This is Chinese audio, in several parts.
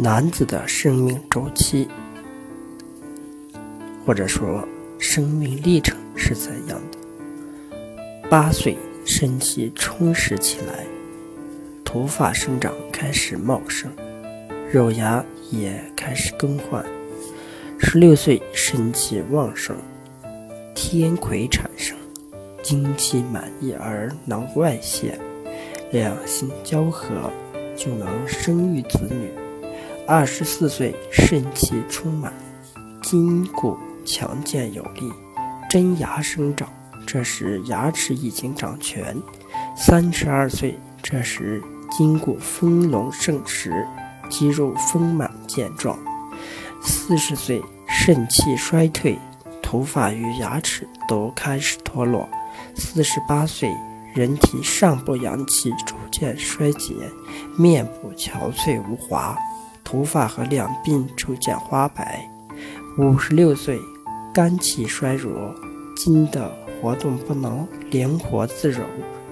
男子的生命周期，或者说生命历程是怎样的？八岁，身体充实起来，头发生长开始茂盛，肉芽也开始更换。十六岁，肾气旺盛，天癸产生，精气满溢而能外泄，两性交合就能生育子女。二十四岁，肾气充满，筋骨强健有力，真牙生长，这时牙齿已经长全。三十二岁，这时筋骨丰隆盛实，肌肉丰满健壮。四十岁，肾气衰退，头发与牙齿都开始脱落。四十八岁，人体上部阳气逐渐衰竭，面部憔悴无华。头发和两鬓逐渐花白，五十六岁，肝气衰弱，筋的活动不能灵活自如，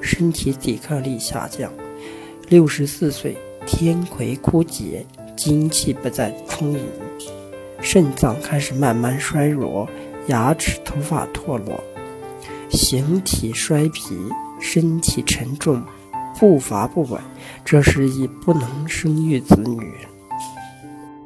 身体抵抗力下降。六十四岁，天癸枯竭，精气不再充盈，肾脏开始慢慢衰弱，牙齿、头发脱落，形体衰疲，身体沉重，步伐不稳，这时已不能生育子女。